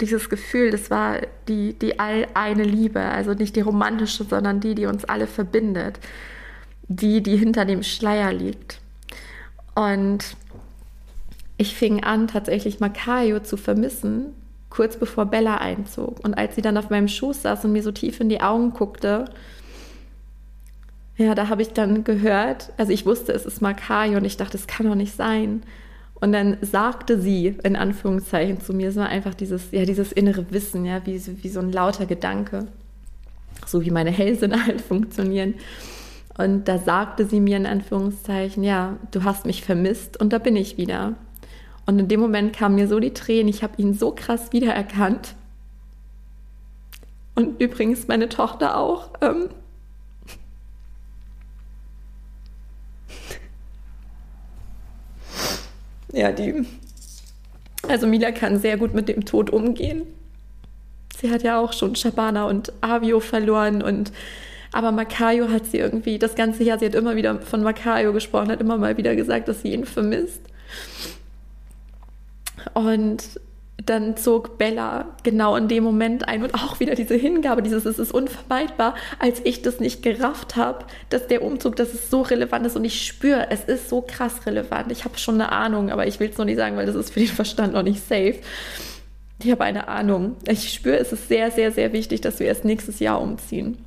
dieses Gefühl, das war die, die all eine Liebe, also nicht die romantische, sondern die, die uns alle verbindet, die, die hinter dem Schleier liegt. Und ich fing an, tatsächlich Makayo zu vermissen, kurz bevor Bella einzog. Und als sie dann auf meinem Schoß saß und mir so tief in die Augen guckte, ja, da habe ich dann gehört, also ich wusste, es ist Makayo und ich dachte, es kann doch nicht sein. Und dann sagte sie, in Anführungszeichen, zu mir, es war einfach dieses, ja, dieses innere Wissen, ja, wie, wie so ein lauter Gedanke. So wie meine Hellsinne halt funktionieren. Und da sagte sie mir in Anführungszeichen, ja, du hast mich vermisst und da bin ich wieder. Und in dem Moment kamen mir so die Tränen, ich habe ihn so krass wiedererkannt. Und übrigens meine Tochter auch. Ähm ja, die. Also Mila kann sehr gut mit dem Tod umgehen. Sie hat ja auch schon Shabana und Avio verloren und aber Makayo hat sie irgendwie das ganze Jahr, sie hat immer wieder von Makayo gesprochen, hat immer mal wieder gesagt, dass sie ihn vermisst. Und dann zog Bella genau in dem Moment ein und auch wieder diese Hingabe, dieses es ist unvermeidbar, als ich das nicht gerafft habe, dass der Umzug, dass es so relevant ist und ich spüre, es ist so krass relevant. Ich habe schon eine Ahnung, aber ich will es noch nicht sagen, weil das ist für den Verstand noch nicht safe. Ich habe eine Ahnung. Ich spüre, es ist sehr, sehr, sehr wichtig, dass wir erst nächstes Jahr umziehen.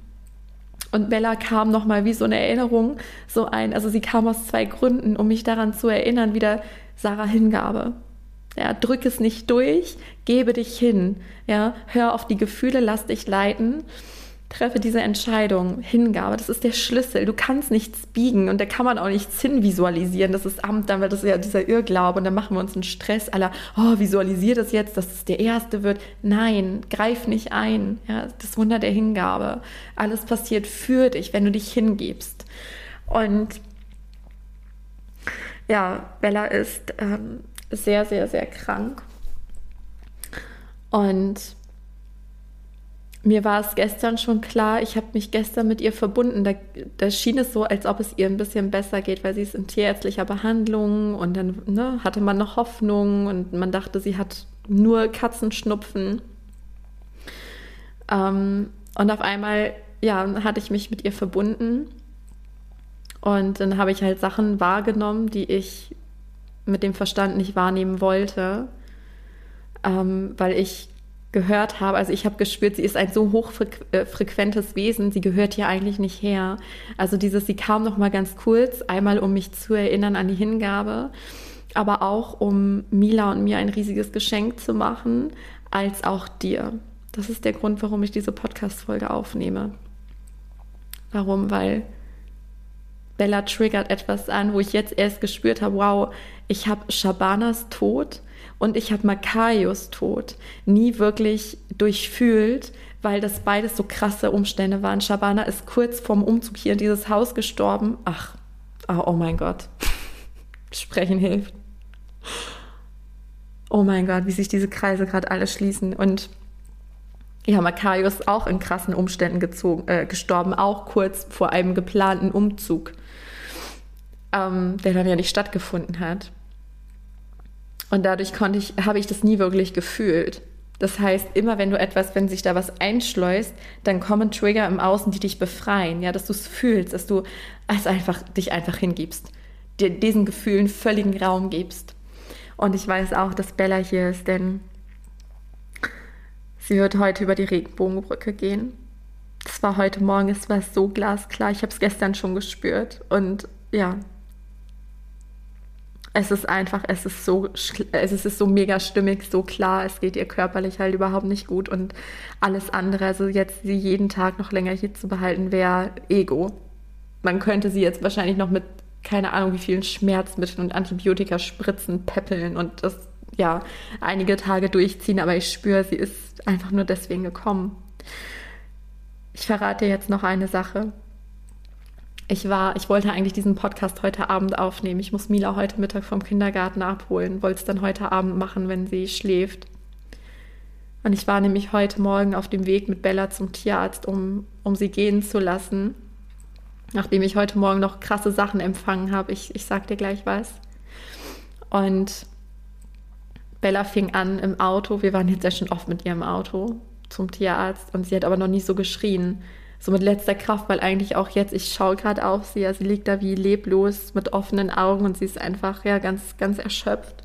Und Bella kam nochmal wie so eine Erinnerung, so ein, also sie kam aus zwei Gründen, um mich daran zu erinnern, wieder Sarah Hingabe. Ja, drück es nicht durch, gebe dich hin. Ja, hör auf die Gefühle, lass dich leiten. Treffe diese Entscheidung, Hingabe, das ist der Schlüssel. Du kannst nichts biegen und da kann man auch nichts hinvisualisieren. Das ist Amt, dann wird das ja dieser Irrglaube und dann machen wir uns einen Stress aller, oh, visualisier das jetzt, dass es der Erste wird. Nein, greif nicht ein. Ja, das Wunder der Hingabe. Alles passiert für dich, wenn du dich hingibst. Und ja, Bella ist ähm, sehr, sehr, sehr krank. Und mir war es gestern schon klar, ich habe mich gestern mit ihr verbunden. Da, da, schien es so, als ob es ihr ein bisschen besser geht, weil sie ist in tierärztlicher Behandlung und dann ne, hatte man noch Hoffnung und man dachte, sie hat nur Katzenschnupfen. Ähm, und auf einmal, ja, hatte ich mich mit ihr verbunden und dann habe ich halt Sachen wahrgenommen, die ich mit dem Verstand nicht wahrnehmen wollte, ähm, weil ich gehört habe, also ich habe gespürt, sie ist ein so hochfrequentes Wesen, sie gehört hier eigentlich nicht her. Also dieses, sie kam noch mal ganz kurz, einmal um mich zu erinnern an die Hingabe, aber auch um Mila und mir ein riesiges Geschenk zu machen, als auch dir. Das ist der Grund, warum ich diese Podcast-Folge aufnehme. Warum? Weil Bella triggert etwas an, wo ich jetzt erst gespürt habe, wow, ich habe Shabanas Tod und ich habe Makayos Tod nie wirklich durchfühlt, weil das beides so krasse Umstände waren. Shabana ist kurz vorm Umzug hier in dieses Haus gestorben. Ach, oh, oh mein Gott. Sprechen hilft. Oh mein Gott, wie sich diese Kreise gerade alle schließen. Und ja, Makayo ist auch in krassen Umständen gezogen, äh, gestorben, auch kurz vor einem geplanten Umzug, ähm, der dann ja nicht stattgefunden hat. Und dadurch konnte ich, habe ich das nie wirklich gefühlt. Das heißt, immer wenn du etwas, wenn sich da was einschleust, dann kommen Trigger im Außen, die dich befreien, ja, dass du es fühlst, dass du es einfach, dich einfach hingibst, dir diesen Gefühlen völligen Raum gibst. Und ich weiß auch, dass Bella hier ist, denn sie wird heute über die Regenbogenbrücke gehen. Das war heute Morgen, es war so glasklar. Ich habe es gestern schon gespürt. Und ja, es ist einfach, es ist so, es ist so mega stimmig, so klar, es geht ihr körperlich halt überhaupt nicht gut und alles andere, also jetzt sie jeden Tag noch länger hier zu behalten, wäre Ego. Man könnte sie jetzt wahrscheinlich noch mit keine Ahnung wie vielen Schmerzmitteln und Antibiotika spritzen, peppeln und das ja einige Tage durchziehen, aber ich spüre, sie ist einfach nur deswegen gekommen. Ich verrate jetzt noch eine Sache. Ich war, ich wollte eigentlich diesen Podcast heute Abend aufnehmen. Ich muss Mila heute Mittag vom Kindergarten abholen, wollte es dann heute Abend machen, wenn sie schläft. Und ich war nämlich heute Morgen auf dem Weg mit Bella zum Tierarzt, um, um sie gehen zu lassen. Nachdem ich heute Morgen noch krasse Sachen empfangen habe. Ich, ich sag dir gleich was. Und Bella fing an im Auto. Wir waren jetzt ja schon oft mit ihr im Auto zum Tierarzt und sie hat aber noch nie so geschrien. So mit letzter Kraft, weil eigentlich auch jetzt, ich schaue gerade auf sie, ja, sie liegt da wie leblos mit offenen Augen und sie ist einfach ja ganz, ganz erschöpft.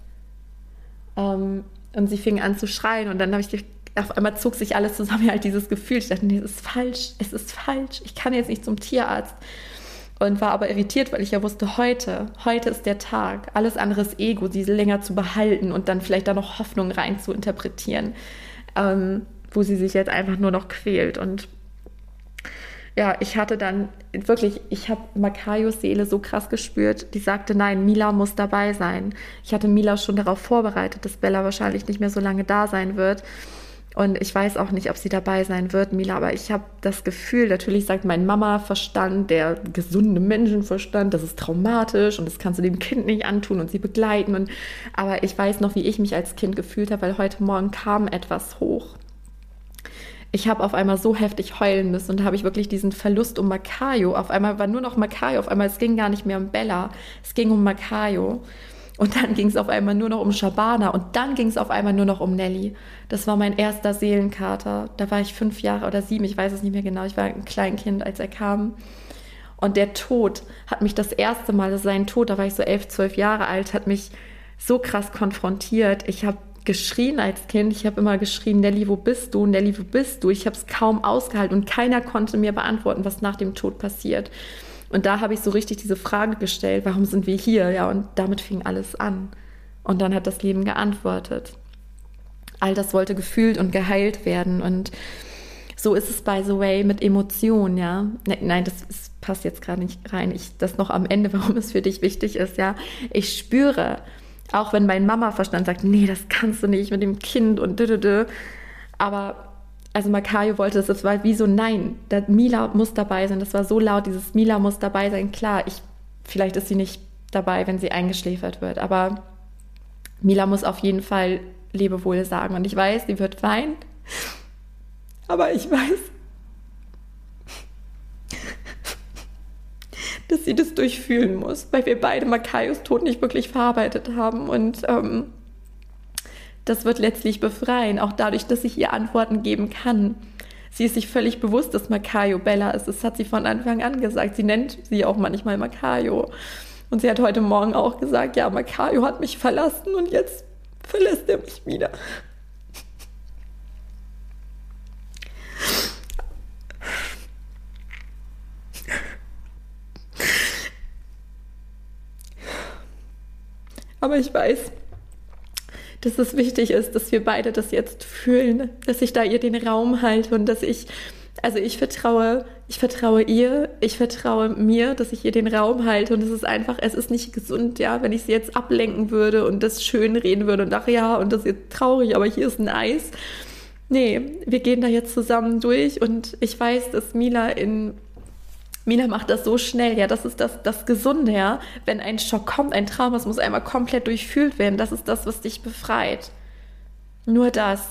Ähm, und sie fing an zu schreien und dann habe ich auf einmal zog sich alles zusammen, halt dieses Gefühl. Ich dachte, nee, es ist falsch, es ist falsch. Ich kann jetzt nicht zum Tierarzt. Und war aber irritiert, weil ich ja wusste, heute, heute ist der Tag. Alles andere ist Ego, sie länger zu behalten und dann vielleicht da noch Hoffnung rein zu interpretieren, ähm, wo sie sich jetzt einfach nur noch quält. Und ja, ich hatte dann wirklich, ich habe Makayos Seele so krass gespürt, die sagte, nein, Mila muss dabei sein. Ich hatte Mila schon darauf vorbereitet, dass Bella wahrscheinlich nicht mehr so lange da sein wird. Und ich weiß auch nicht, ob sie dabei sein wird, Mila, aber ich habe das Gefühl, natürlich sagt mein Mama-Verstand, der gesunde Menschenverstand, das ist traumatisch und das kannst du dem Kind nicht antun und sie begleiten. Und, aber ich weiß noch, wie ich mich als Kind gefühlt habe, weil heute Morgen kam etwas hoch ich habe auf einmal so heftig heulen müssen und da habe ich wirklich diesen Verlust um Makayo. Auf einmal war nur noch Makayo, auf einmal es ging gar nicht mehr um Bella, es ging um Makayo. Und dann ging es auf einmal nur noch um Shabana und dann ging es auf einmal nur noch um Nelly. Das war mein erster Seelenkater. Da war ich fünf Jahre oder sieben, ich weiß es nicht mehr genau. Ich war ein Kleinkind, als er kam. Und der Tod hat mich das erste Mal, das sein Tod, da war ich so elf, zwölf Jahre alt, hat mich so krass konfrontiert. Ich habe geschrien als Kind. Ich habe immer geschrien, Nelly, wo bist du? Nelly, wo bist du? Ich habe es kaum ausgehalten und keiner konnte mir beantworten, was nach dem Tod passiert. Und da habe ich so richtig diese Frage gestellt, warum sind wir hier? Ja, und damit fing alles an. Und dann hat das Leben geantwortet. All das wollte gefühlt und geheilt werden. Und so ist es, by the way, mit Emotionen, ja. Ne, nein, das ist, passt jetzt gerade nicht rein. Ich, das noch am Ende, warum es für dich wichtig ist, ja. Ich spüre, auch wenn mein Mama-Verstand sagt, nee, das kannst du nicht mit dem Kind und dödödö. Aber also Makayo wollte es, das war wie so, nein, der Mila muss dabei sein. Das war so laut, dieses Mila muss dabei sein. Klar, ich, vielleicht ist sie nicht dabei, wenn sie eingeschläfert wird, aber Mila muss auf jeden Fall Lebewohl sagen. Und ich weiß, sie wird weinen, aber ich weiß, dass sie das durchfühlen muss, weil wir beide Makayos Tod nicht wirklich verarbeitet haben und ähm, das wird letztlich befreien, auch dadurch, dass ich ihr Antworten geben kann. Sie ist sich völlig bewusst, dass Makayo Bella ist. Das hat sie von Anfang an gesagt. Sie nennt sie auch manchmal Makayo. Und sie hat heute Morgen auch gesagt, ja, Makayo hat mich verlassen und jetzt verlässt er mich wieder. Aber ich weiß, dass es wichtig ist, dass wir beide das jetzt fühlen, dass ich da ihr den Raum halte und dass ich, also ich vertraue, ich vertraue ihr, ich vertraue mir, dass ich ihr den Raum halte und es ist einfach, es ist nicht gesund, ja, wenn ich sie jetzt ablenken würde und das schön reden würde und ach ja, und das ist jetzt traurig, aber hier ist ein Eis. Nee, wir gehen da jetzt zusammen durch und ich weiß, dass Mila in Mina macht das so schnell, ja, das ist das, das Gesunde, ja. Wenn ein Schock kommt, ein Trauma, es muss einmal komplett durchfühlt werden. Das ist das, was dich befreit. Nur das.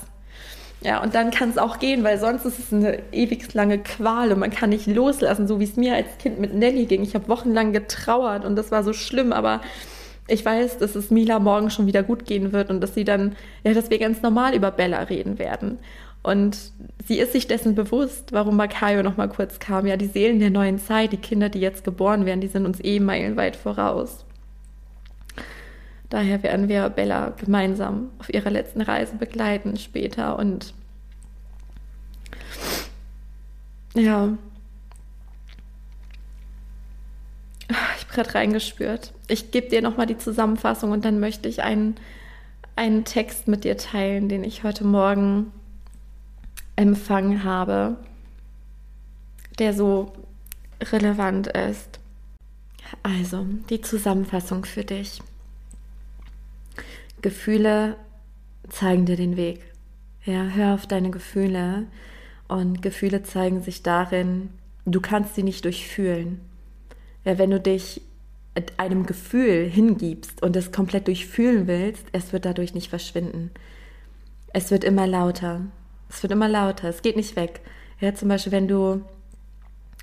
Ja, und dann kann es auch gehen, weil sonst ist es eine ewig lange Qual und man kann nicht loslassen, so wie es mir als Kind mit Nelly ging. Ich habe wochenlang getrauert und das war so schlimm, aber ich weiß, dass es Mila morgen schon wieder gut gehen wird und dass sie dann, ja, dass wir ganz normal über Bella reden werden. Und sie ist sich dessen bewusst, warum Makayo noch mal kurz kam. Ja, die Seelen der neuen Zeit, die Kinder, die jetzt geboren werden, die sind uns eh meilenweit voraus. Daher werden wir Bella gemeinsam auf ihrer letzten Reise begleiten später und ja, ich habe gerade reingespürt. Ich gebe dir nochmal die Zusammenfassung und dann möchte ich einen, einen Text mit dir teilen, den ich heute Morgen empfangen habe, der so relevant ist. Also, die Zusammenfassung für dich. Gefühle zeigen dir den Weg. Ja, hör auf deine Gefühle und Gefühle zeigen sich darin, du kannst sie nicht durchfühlen. Ja, wenn du dich einem Gefühl hingibst und es komplett durchfühlen willst, es wird dadurch nicht verschwinden. Es wird immer lauter Es wird immer lauter, es geht nicht weg. Ja, zum Beispiel, wenn du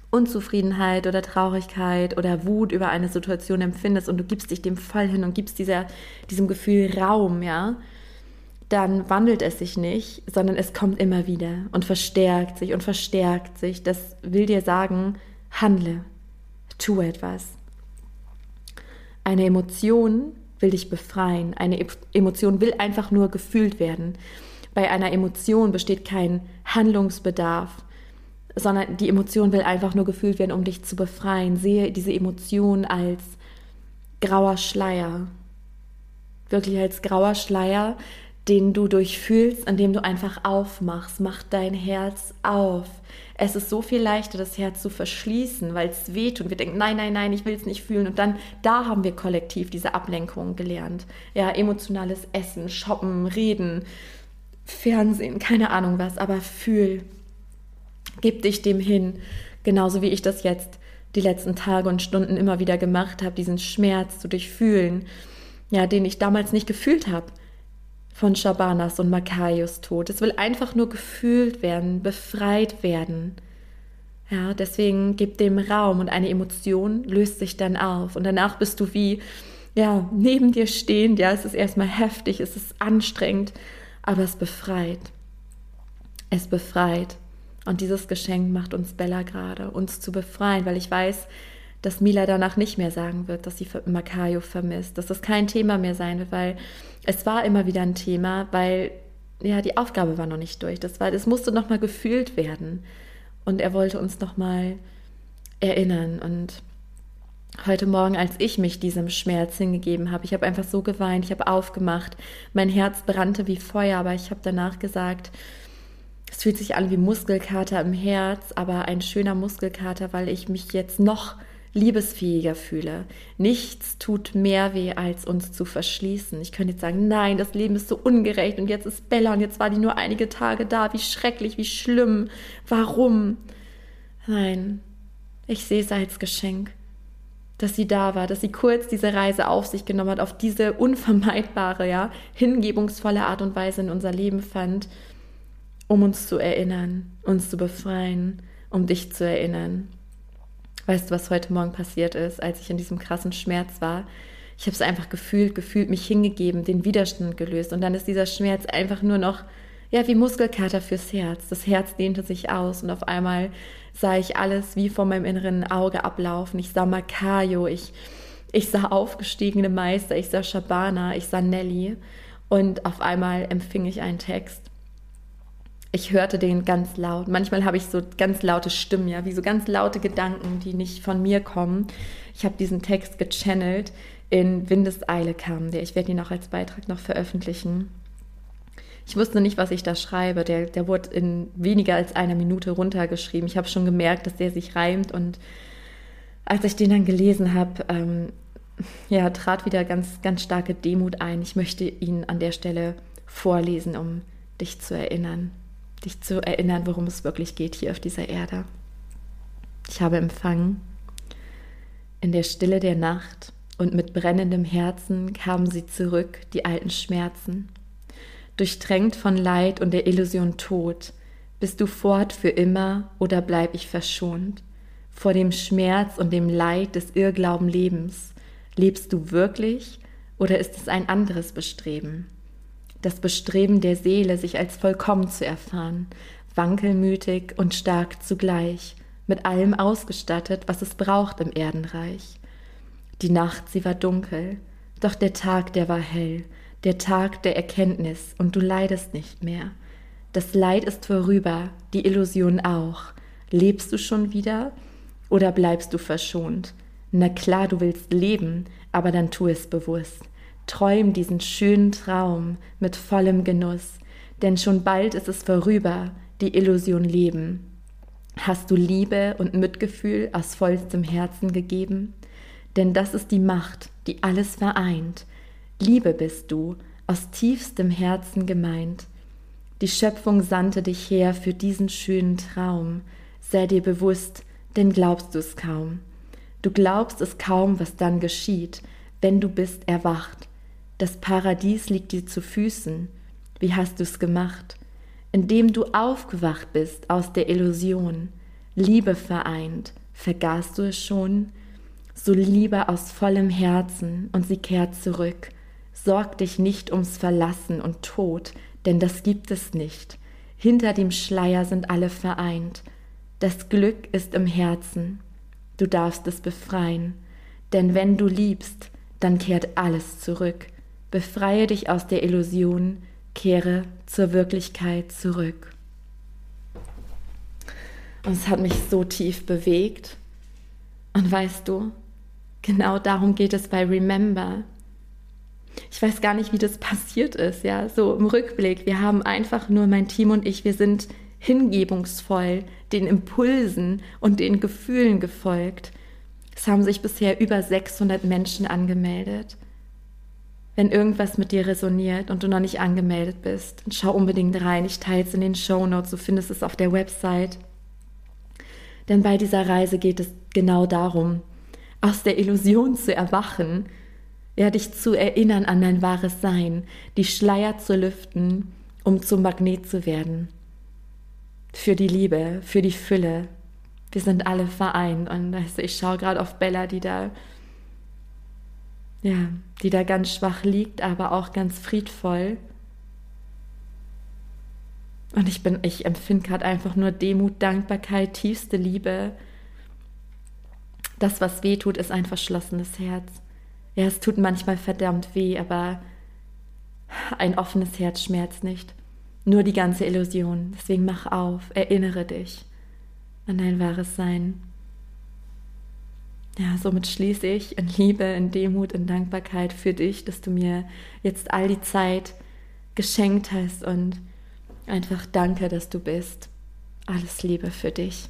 Unzufriedenheit oder Traurigkeit oder Wut über eine Situation empfindest und du gibst dich dem voll hin und gibst dieser, diesem Gefühl Raum, ja, dann wandelt es sich nicht, sondern es kommt immer wieder und verstärkt sich und verstärkt sich. Das will dir sagen, handle, tu etwas. Eine Emotion will dich befreien. Eine Emotion will einfach nur gefühlt werden. Bei einer Emotion besteht kein Handlungsbedarf, sondern die Emotion will einfach nur gefühlt werden, um dich zu befreien. Sehe diese Emotion als grauer Schleier. Wirklich als grauer Schleier, den du durchfühlst, indem du einfach aufmachst. Mach dein Herz auf. Es ist so viel leichter, das Herz zu verschließen, weil es weht und wir denken, nein, nein, nein, ich will es nicht fühlen. Und dann, da haben wir kollektiv diese Ablenkung gelernt. Ja, emotionales Essen, Shoppen, Reden, Fernsehen, keine Ahnung was, aber fühl. Gib dich dem hin, genauso wie ich das jetzt die letzten Tage und Stunden immer wieder gemacht habe, diesen Schmerz zu durchfühlen, ja, den ich damals nicht gefühlt habe von Shabanas und Makaios Tod. Es will einfach nur gefühlt werden, befreit werden. Ja, deswegen gib dem Raum und eine Emotion löst sich dann auf und danach bist du wie, ja, neben dir stehend. Ja, es ist erstmal heftig, es ist anstrengend, aber es befreit. Es befreit. Und dieses Geschenk macht uns Bella gerade, uns zu befreien, weil ich weiß, dass Mila danach nicht mehr sagen wird, dass sie Makayo vermisst, dass das kein Thema mehr sein wird, weil es war immer wieder ein Thema, weil ja die Aufgabe war noch nicht durch. Das war, es musste noch mal gefühlt werden und er wollte uns noch mal erinnern und heute Morgen, als ich mich diesem Schmerz hingegeben habe, ich habe einfach so geweint, ich habe aufgemacht, mein Herz brannte wie Feuer, aber ich habe danach gesagt, es fühlt sich an wie Muskelkater im Herz, aber ein schöner Muskelkater, weil ich mich jetzt noch liebesfähiger fühle. Nichts tut mehr weh, als uns zu verschließen. Ich könnte jetzt sagen, nein, das Leben ist so ungerecht und jetzt ist Bella und jetzt war die nur einige Tage da. Wie schrecklich, wie schlimm. Warum? Nein, ich sehe es als Geschenk, dass sie da war, dass sie kurz diese Reise auf sich genommen hat, auf diese unvermeidbare, ja, hingebungsvolle Art und Weise in unser Leben fand, um uns zu erinnern, uns zu befreien, um dich zu erinnern. Weißt du, was heute Morgen passiert ist, als ich in diesem krassen Schmerz war? Ich habe es einfach gefühlt, gefühlt, mich hingegeben, den Widerstand gelöst. Und dann ist dieser Schmerz einfach nur noch, ja, wie Muskelkater fürs Herz. Das Herz dehnte sich aus und auf einmal sah ich alles wie vor meinem inneren Auge ablaufen. Ich sah Makayo, ich, ich sah aufgestiegene Meister, ich sah Shabana, ich sah Nelly. Und auf einmal empfing ich einen Text ich hörte den ganz laut. Manchmal habe ich so ganz laute Stimmen, ja, wie so ganz laute Gedanken, die nicht von mir kommen. Ich habe diesen Text gechannelt. In Windeseile kam der. Ich werde ihn auch als Beitrag noch veröffentlichen. Ich wusste nicht, was ich da schreibe. Der, der wurde in weniger als einer Minute runtergeschrieben. Ich habe schon gemerkt, dass der sich reimt. Und als ich den dann gelesen habe, ähm, ja, trat wieder ganz, ganz starke Demut ein. Ich möchte ihn an der Stelle vorlesen, um dich zu erinnern dich zu erinnern, worum es wirklich geht hier auf dieser Erde. Ich habe empfangen. In der Stille der Nacht und mit brennendem Herzen kamen sie zurück, die alten Schmerzen. Durchtränkt von Leid und der Illusion Tod, bist du fort für immer oder bleib ich verschont? Vor dem Schmerz und dem Leid des Irrglauben Lebens, lebst du wirklich oder ist es ein anderes Bestreben? das Bestreben der Seele, sich als vollkommen zu erfahren, wankelmütig und stark zugleich, mit allem ausgestattet, was es braucht im Erdenreich. Die Nacht, sie war dunkel, doch der Tag, der war hell, der Tag der Erkenntnis, und du leidest nicht mehr. Das Leid ist vorüber, die Illusion auch. Lebst du schon wieder oder bleibst du verschont? Na klar, du willst leben, aber dann tu es bewusst. Träum diesen schönen Traum mit vollem Genuss, denn schon bald ist es vorüber, die Illusion leben. Hast du Liebe und Mitgefühl aus vollstem Herzen gegeben? Denn das ist die Macht, die alles vereint. Liebe bist du, aus tiefstem Herzen gemeint. Die Schöpfung sandte dich her für diesen schönen Traum. Sei dir bewusst, denn glaubst du es kaum. Du glaubst es kaum, was dann geschieht, wenn du bist erwacht das Paradies liegt dir zu Füßen. Wie hast du's gemacht? indem du aufgewacht bist aus der Illusion, Liebe vereint, vergaßt du es schon? So Liebe aus vollem Herzen und sie kehrt zurück. Sorg dich nicht ums Verlassen und Tod, denn das gibt es nicht. Hinter dem Schleier sind alle vereint. Das Glück ist im Herzen. Du darfst es befreien. Denn wenn du liebst, dann kehrt alles zurück. Befreie dich aus der Illusion, kehre zur Wirklichkeit zurück. Und es hat mich so tief bewegt. Und weißt du, genau darum geht es bei Remember. Ich weiß gar nicht, wie das passiert ist, ja, so im Rückblick. Wir haben einfach nur, mein Team und ich, wir sind hingebungsvoll den Impulsen und den Gefühlen gefolgt. Es haben sich bisher über 600 Menschen angemeldet. Wenn irgendwas mit dir resoniert und du noch nicht angemeldet bist, dann schau unbedingt rein. Ich teile es in den Show Notes, du findest es auf der Website. Denn bei dieser Reise geht es genau darum, aus der Illusion zu erwachen, ja, dich zu erinnern an dein wahres Sein, die Schleier zu lüften, um zum Magnet zu werden. Für die Liebe, für die Fülle, wir sind alle vereint. Und also ich schaue gerade auf Bella, die da, ja, die da ganz schwach liegt, aber auch ganz friedvoll. Und ich bin, ich empfinde gerade einfach nur Demut, Dankbarkeit, tiefste Liebe. Das, was weh tut, ist ein verschlossenes Herz. Ja, es tut manchmal verdammt weh, aber ein offenes Herz schmerzt nicht. Nur die ganze Illusion. Deswegen mach auf, erinnere dich an dein wahres Sein. Ja, somit schließe ich in Liebe, in Demut, in Dankbarkeit für dich, dass du mir jetzt all die Zeit geschenkt hast und einfach danke, dass du bist. Alles Liebe für dich.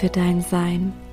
für dein Sein.